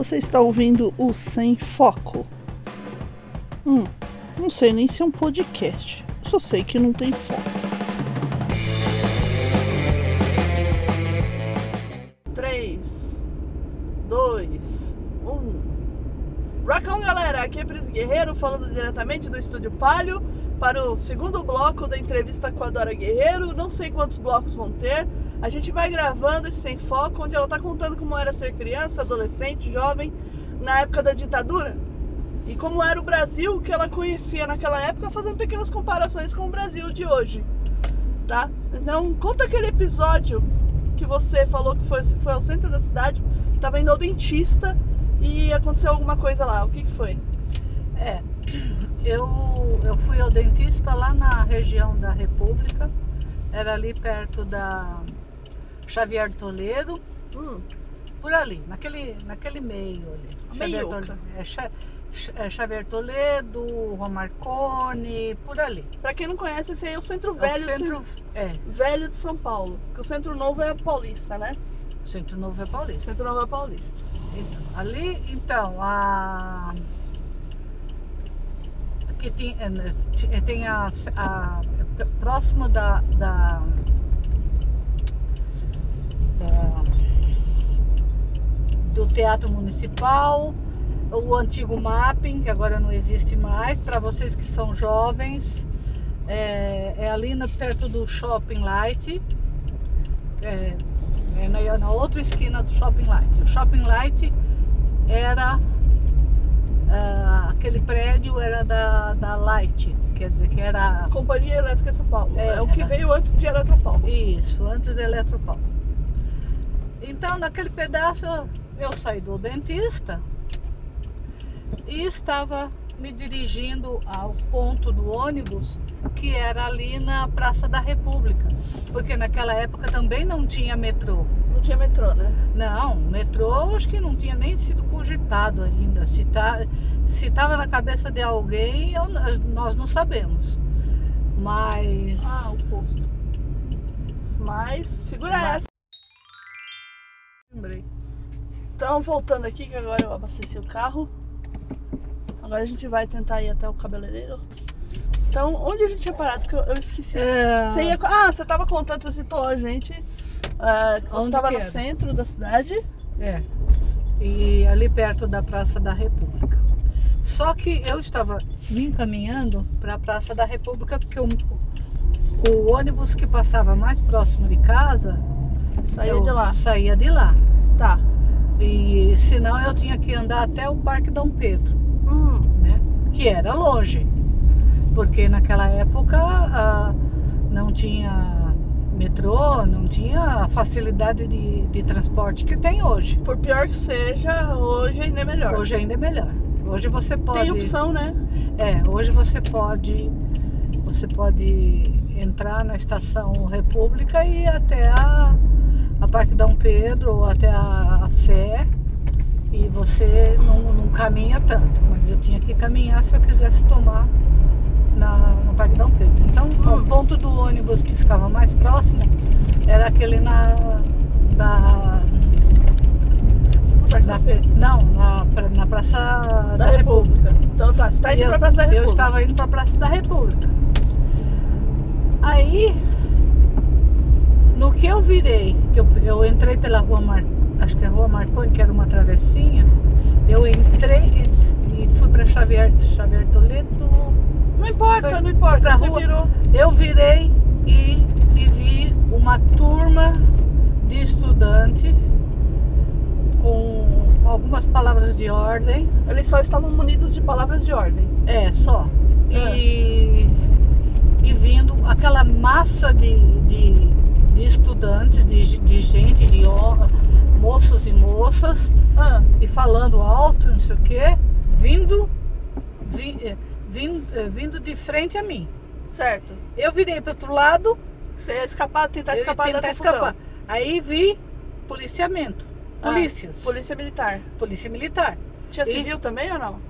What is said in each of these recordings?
Você está ouvindo o Sem Foco. Hum, não sei nem se é um podcast. Só sei que não tem foco. Três, dois, um. Rockão, galera! Aqui é Pris Guerreiro falando diretamente do Estúdio Palio para o segundo bloco da entrevista com a Dora Guerreiro. Não sei quantos blocos vão ter. A gente vai gravando esse Sem Foco, onde ela está contando como era ser criança, adolescente, jovem, na época da ditadura. E como era o Brasil que ela conhecia naquela época, fazendo pequenas comparações com o Brasil de hoje. Tá? Então, conta aquele episódio que você falou que foi, foi ao centro da cidade, estava indo ao dentista e aconteceu alguma coisa lá. O que, que foi? É, eu, eu fui ao dentista lá na região da República, era ali perto da Xavier Toledo, Hum, por ali, naquele, naquele meio ali. Xavier. Toledo, é, é Xavier Toledo, Marconi, por ali. pra quem não conhece, esse aí é o centro É o velho, centro, de, São- é, velho de São Paulo. Porque o centro novo é Paulista, né? o centro novo é Paulista. centro novo é Paulista. Então, ali, então, a. Que tem, é, ti- tem a, a- próximo da, da, da- do Teatro Municipal, o antigo mapping, que agora não existe mais, para vocês que são jovens, é, é ali na- perto do Shopping Light, é, é na, na outra esquina do Shopping Light. O Shopping Light era ah, aquele prédio era da, da Light, quer dizer que era Companhia Elétrica São Paulo. É, É, o que veio antes de Eletropaulo. isso, antes da Eletropaulo. Então naquele pedaço eu- saí do dentista e estava me dirigindo ao ponto do ônibus que era ali na Praça da República, porque naquela época também não tinha metrô. Não tinha metrô, né? Não, metrô acho que não tinha nem sido cogitado ainda. Se tá, se estava na cabeça de alguém, eu- nós não sabemos. Mas Ah, o posto. Mas, segura Mas- essa. Então, voltando aqui, que agora eu abasteci o carro. Agora a gente vai tentar ir até o cabeleireiro. Então, onde a gente tinha parado? Que eu, eu esqueci. É, Você ia, ah, você tava contando, você citou a gente. que você estava no centro da cidade. é, e ali perto da Praça da República. Só que eu estava me encaminhando para a Praça da República porque o, o ônibus que passava mais próximo de casa Saía de lá. saía de lá. Tá. E senão eu tinha que andar até o Parque Dom Pedro. Hum, né? Que era longe, porque naquela época ah, não tinha metrô, não tinha a facilidade de, de transporte que tem hoje. por pior que seja, hoje ainda é melhor. Hoje ainda é melhor. Hoje você pode. Tem opção, né? É, hoje você pode. Você pode entrar na estação República e ir até a, a Parque Dom Pedro ou até a, a Sé. E você não, não caminha tanto, mas eu tinha que caminhar se eu quisesse tomar na, no Parque Dom Pedro. Então, Hum. o ponto do ônibus que ficava mais próximo era aquele na. Da, na- não, na, pra- na Praça da, Da República. Então tá, você tá indo eu, pra Praça da eu República. estava indo para a Praça da República. Aí, no que eu virei, que eu, eu entrei pela rua Mar, acho que é a Rua Marconi, que era uma travessinha, eu entrei e, e fui para Xavier, Xavier Toledo. Não importa, Foi não importa. Você rua. virou. Eu virei e, e vi uma turma de estudante com algumas palavras de ordem. Eles só estavam munidos de palavras de ordem. É, só. Ah. E, e vindo aquela massa de, de, de estudantes, de, de gente, de moços e moças, Ah, e falando alto, não sei o quê, vindo, vi, eh, vin- eh, vindo de frente a mim. certo. Eu virei para outro lado, Você ia escapar, tentar escapar da tentar confusão. escapar. Aí vi policiamento, Ah, polícias, Polícia Militar. polícia militar. Tinha E- civil também ou não?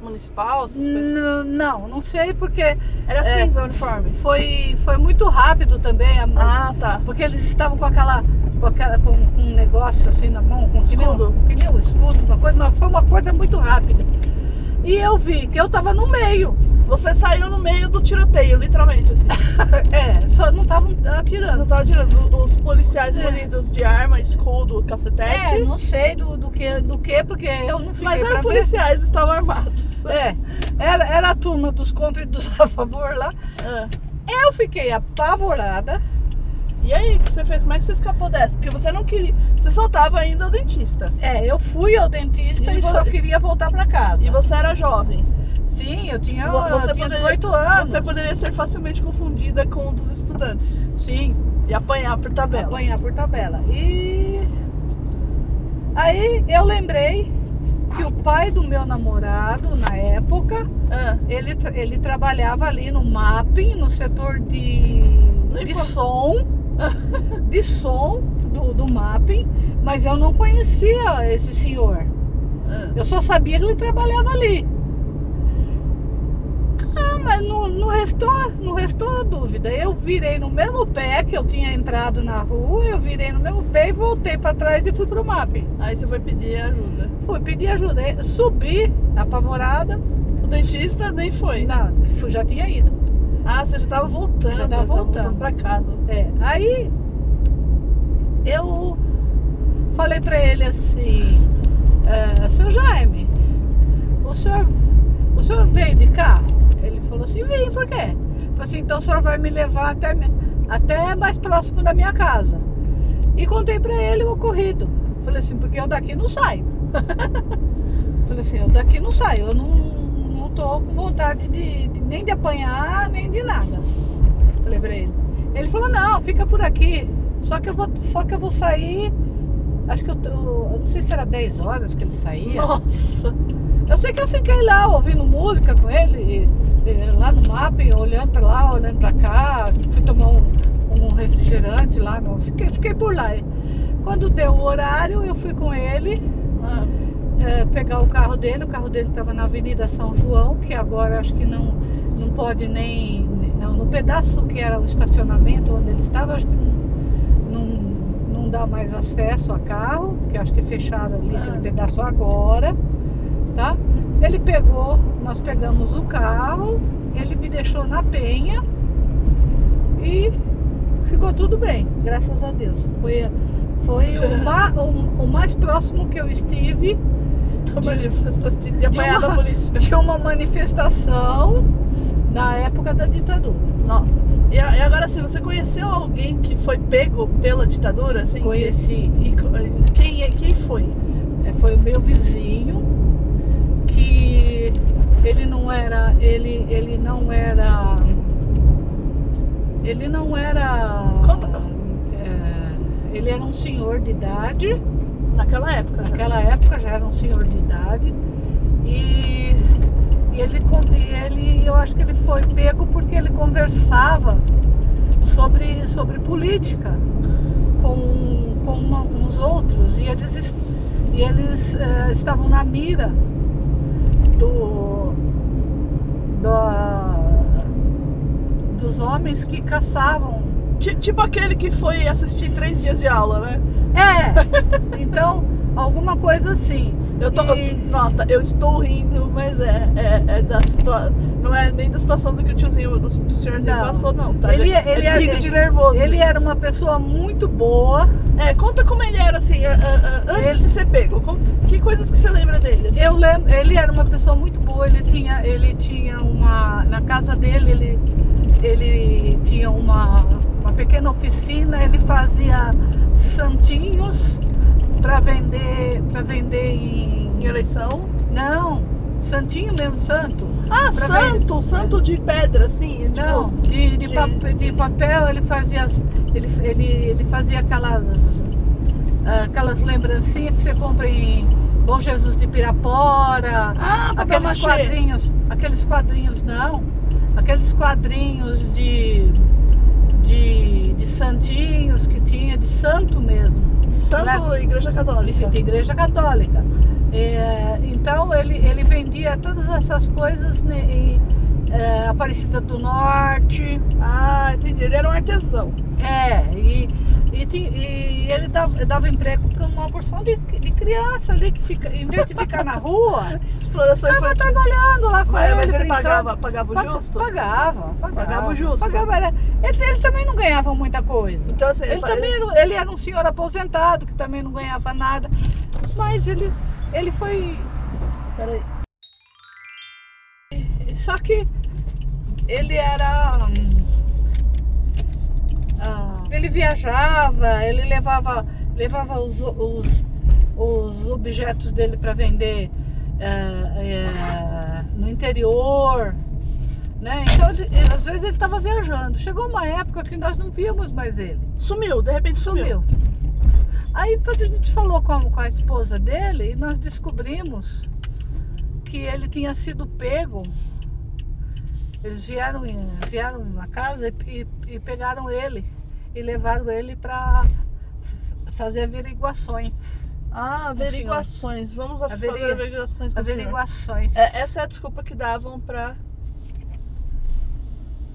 Municipal, essas coisas? N- Não, não sei porque Era é, cinza o uniforme. foi, foi muito rápido também. a- Ah, tá. Porque eles estavam com aquela com, aquela, com, com um negócio assim na mão, com Escudo. que nem um escudo, uma coisa, mas foi uma coisa muito rápida. E eu vi que eu tava no meio. Você saiu no meio do tiroteio, literalmente, assim. É, só não estavam atirando. Não tava tirando os policiais É. munidos de arma, escudo, É, cacetete. não sei do, do que, do que, porque eu não fiquei mas eram ver. policiais, estavam armados. É, era, era a turma dos contra e dos a favor lá. É. Eu fiquei apavorada. E aí, o que você fez? Como é que você escapou dessa? Porque você não queria. Você só tava ainda ao dentista. É, eu fui ao dentista E e, só você- queria voltar pra casa. E você era jovem. Sim, eu tinha, Vo- você eu tinha poderia- 18 anos. Você poderia ser facilmente confundida com um dos estudantes. Sim, E apanhar por tabela. apanhar por tabela. E aí eu lembrei que o pai do meu namorado, na época, Ah, ele, ele trabalhava ali no mapping, no setor de, de som, de som do, do mapping, mas eu não conhecia esse senhor. ah. Eu só sabia que ele trabalhava ali. Ah, mas não, não, restou, não restou dúvida. Eu virei no mesmo pé que eu tinha entrado na rua, eu virei no mesmo pé e voltei para trás e fui pro mapping. Aí você foi pedir ajuda. Fui pedir ajuda, subi apavorada. O dentista nem foi. Fui- já tinha ido. Ah, você já tava voltando. Já tava voltando. pra casa. É, aí eu falei pra ele assim, é, seu Jaime, o senhor, o senhor veio de carro? Falou assim, vim, por quê? Eu falei assim, então o senhor vai me levar até, até mais próximo da minha casa. E contei pra ele o ocorrido. Falei assim, porque eu daqui não saio. falei assim, eu daqui não saio, eu não, não tô com vontade de, de- nem de apanhar, nem de nada. Falei pra ele. Ele falou, não, fica por aqui. Só que eu vou, só que eu vou sair. Acho que eu, tô- eu não sei se era 10 horas que ele saía. Nossa. Eu sei que eu fiquei lá ouvindo música com ele, e- lá no mapping, olhando pra lá, olhando pra cá, fui tomar um, um refrigerante lá, não, fiquei, fiquei por lá. Quando deu o horário, eu fui com ele Ah, é, pegar o carro dele, o carro dele estava na Avenida São João, que agora acho que não, não pode nem. não, no pedaço que era o estacionamento onde ele estava, acho que não, não, não dá mais acesso a carro, porque acho que fecharam ali aquele Ah. pedaço agora, tá? Ele pegou, nós pegamos o carro, ele me deixou na penha e ficou tudo bem, graças a Deus. Foi, foi o, ma- o- o mais próximo que eu estive de, de apanhar uma- de uma manifestação na época da ditadura. Nossa. E, e agora, assim, você conheceu alguém que foi pego pela ditadura, assim? Conheci, E co- quem, é- quem foi? é, foi o meu vizinho que ele não era, ele, ele não era, ele não era, é, ele era um senhor de idade, Naquela época. naquela época já era um senhor de idade. E, e ele, ele, eu acho que ele foi pego porque ele conversava sobre, sobre política com, com uma- uns outros. E eles, es- e eles eh, estavam na mira do, do- dos homens que caçavam Ti- Tipo aquele que foi assistir três dias de aula, né? É, então, alguma coisa assim. Eu tô. E- Nota, eu estou rindo, mas é, é, é da situação. Não é nem da situação do que o tiozinho, do, do senhorzinho Não. passou, não, tá? Ele- é ele é- rindo de nervoso. Ele era uma pessoa muito boa. É, conta como ele era, assim, a- a- antes Ele- de ser pego. Que coisas que você lembra dele? assim? Eu lembro, ele era uma pessoa muito boa. Ele tinha, ele tinha uma na casa dele, ele, ele tinha uma, uma pequena oficina. Ele fazia santinhos para vender, para vender em Em eleição? não, santinho mesmo, santo. Ah, santo! Santo de pedra, assim. Tipo, Não, de, de, de- papel, de papel ele fazia, ele, ele, ele fazia aquelas, ah, aquelas lembrancinhas que você compra em Bom Jesus de Pirapora, Ah, aqueles machê. quadrinhos, aqueles quadrinhos não, aqueles quadrinhos de, de, de santinhos que tinha, de santo mesmo, De santo Igreja de, Católica. de igreja católica. É, então ele, ele vendia todas essas coisas né, e, é, Aparecida do Norte. Ah, entendi. Ele era um artesão. É, e, e, e ele dava, dava emprego para uma porção de, de criança ali que fica, em vez de ficar na rua, Exploração estava trabalhando lá com Mas, ele. mas ele pagava, pagava o justo? Pagava, pagava. Pagava o justo. Pagava, era- ele, ele também não ganhava muita coisa. Então, assim, Ele também era, ele era um senhor aposentado que também não ganhava nada. Mas ele, ele foi. Peraí. Só que ele era. hum, ah, ele viajava, ele levava, levava os, os, os objetos dele para vender eh, eh, no interior. Né? Então, ele- às vezes ele estava viajando. Chegou uma época que nós não víamos mais ele. Sumiu, de repente sumiu. Sumiu. Aí depois a gente falou com a, com a esposa dele e nós descobrimos que ele tinha sido pego. Eles vieram, em- vieram na casa e, e- e pegaram ele e levaram ele para fazer averiguações. Ah, averiguações. Vamos Averi- fazer averiguações. Averiguações. É, essa é a desculpa que davam pra,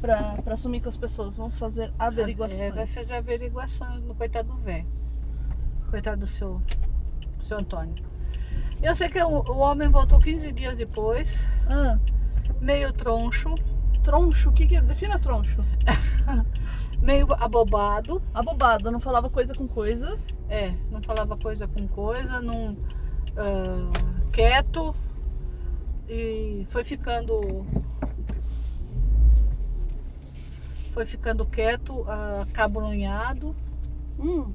pra assumir com as pessoas. Vamos fazer averiguações. É, vai fazer averiguações no coitado do velho. Coitado do seu, seu Antônio. Eu sei que o, o homem voltou 15 dias depois, Ah, meio troncho, troncho, o que que é? Defina troncho. meio abobado. Abobado, não falava coisa com coisa. É, não falava coisa com coisa, não ah, quieto e foi ficando foi ficando quieto, ah, cabrunhado Hum,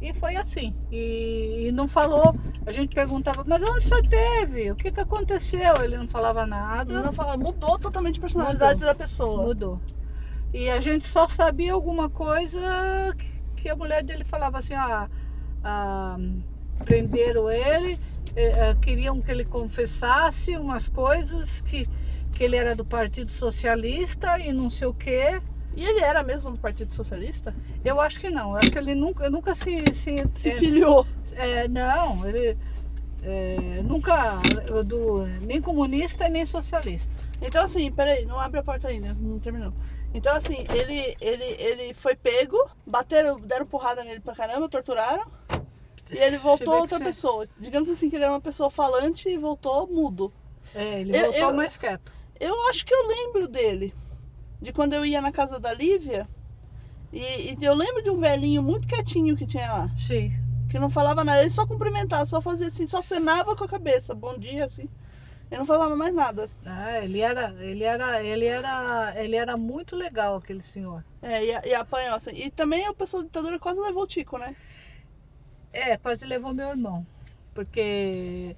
e foi assim. E, e não falou. A gente perguntava, mas onde o senhor teve? O que, que aconteceu? Ele não falava nada. não fala, mudou totalmente a personalidade Mudou. da pessoa. Mudou. E a gente só sabia alguma coisa que, que a mulher dele falava assim, ah, ah, prenderam ele, eh, eh, queriam que ele confessasse umas coisas, que, que ele era do Partido Socialista e não sei o quê. E ele era mesmo do Partido Socialista? Eu acho que não, eu acho que ele nunca, nunca se, se, Se eh, filiou. é, não, ele eh, nunca eh, do, nem comunista nem socialista. Então assim, peraí, não abre a porta ainda, não terminou. Então assim, ele, ele, ele foi pego, bateram, deram porrada nele pra caramba, torturaram. E ele voltou outra pessoa. Digamos assim que ele era uma pessoa falante e voltou mudo. É, ele Eu- voltou eu- mais quieto. Eu acho que eu lembro dele. De quando eu ia na casa da Lívia. E, e eu lembro de um velhinho muito quietinho que tinha lá. Sim. Que não falava nada, ele só cumprimentava, só fazia assim, só cenava com a cabeça. Bom dia, assim. Ele não falava mais nada. Ah, ele era, ele era, ele era, ele era muito legal aquele senhor. É, e, e apanhou assim. E também o pessoal da ditadura quase levou o Tico, né? É, quase levou meu irmão, porque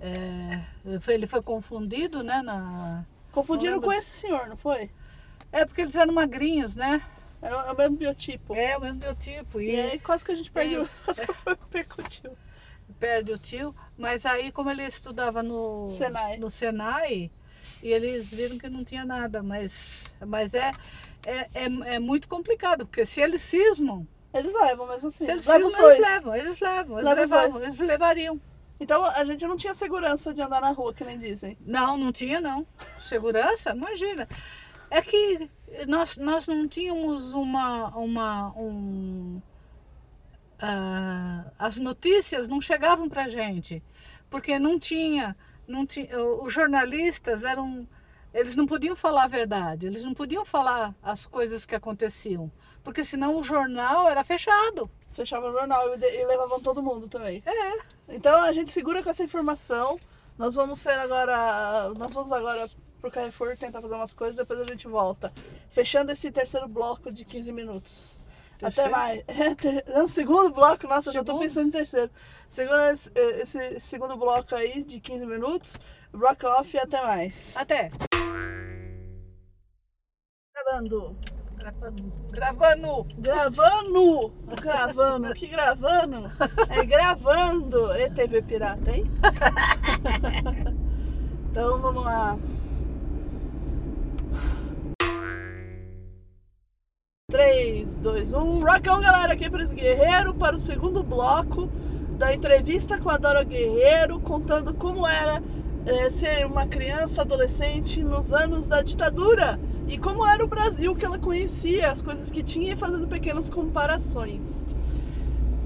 é, ele foi confundido, né? Na... Confundiram com esse senhor, não foi? É porque eles eram magrinhos, né? Era o mesmo biotipo. É o mesmo biotipo E e aí quase que a gente perdeu. É. Quase que foi percutiu. perde o tio. Mas aí como ele estudava no Senai. no Senai, e eles viram que não tinha nada, mas, mas é, é, é, é muito complicado, porque se eles cismam, Eles levam mesmo assim. se eles levam cismam, os eles levam, eles levam, eles Leva levavam, eles levariam. Então a gente não tinha segurança de andar na rua, que nem dizem. Não, não tinha não. Segurança? Imagina. É que nós, nós não tínhamos uma. uma um, ah, as notícias não chegavam pra gente. Porque não tinha. Não tinha os jornalistas eram. Eles não podiam falar a verdade, eles não podiam falar as coisas que aconteciam. Porque senão o jornal era fechado. Fechava o jornal e, e levavam todo mundo também. É. Então a gente segura com essa informação. Nós vamos ser agora. Nós vamos agora pro Carrefour tentar fazer umas coisas, depois a gente volta. Fechando esse terceiro bloco de 15 minutos. Até Terceiro? mais. É, ter- Não, segundo bloco, nossa, eu já tô Segundo? pensando em terceiro. Segundo esse, esse segundo bloco aí de 15 minutos, rock off e até mais. Até. Gravando. Gravando. Gravando. Gravando! Gravando, que gravando? É gravando! É TV pirata, hein? então vamos lá. 3, 2, 1. Rockão, galera, aqui para esse Guerreiro para o segundo bloco da entrevista com a Dora Guerreiro, contando como era é, ser uma criança, adolescente nos anos da ditadura e como era o Brasil que ela conhecia, as coisas que tinha e fazendo pequenas comparações.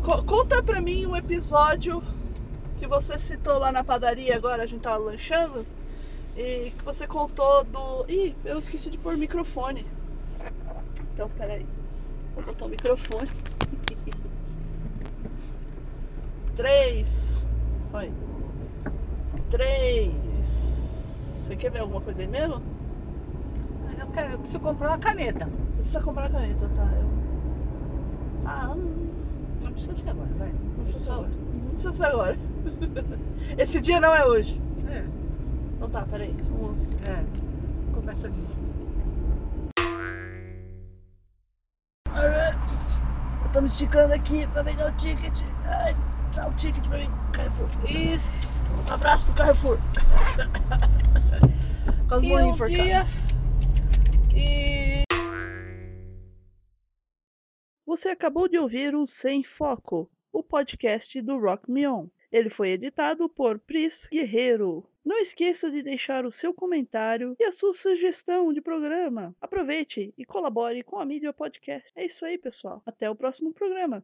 Co conta pra mim um episódio que você citou lá na padaria agora, a gente tava lanchando, e que você contou do. Ih, eu esqueci de pôr microfone. Então, peraí. Vou botar o microfone. Três. Oi. Três. Você quer ver alguma coisa aí mesmo? Eu, quero, eu preciso comprar uma caneta. Você precisa comprar a caneta, tá? Eu... Ah, não, Não precisa ser agora, vai. não precisa ser agora. Não precisa ser agora. Esse dia não é hoje. É, Então tá, peraí. Vamos. é. Começa ali. Tô me esticando aqui pra pegar o ticket. Ai, dá o ticket pra mim, Carrefour. E, Um abraço pro Carrefour. Com as e bolinhas um enforcadas. dia. E. Você acabou de ouvir o Sem Foco, o podcast do Rock Me On. Ele foi editado por Pris Guerreiro. Não esqueça de deixar o seu comentário e a sua sugestão de programa. Aproveite e colabore com a mídia podcast. É isso aí, pessoal. Até o próximo programa.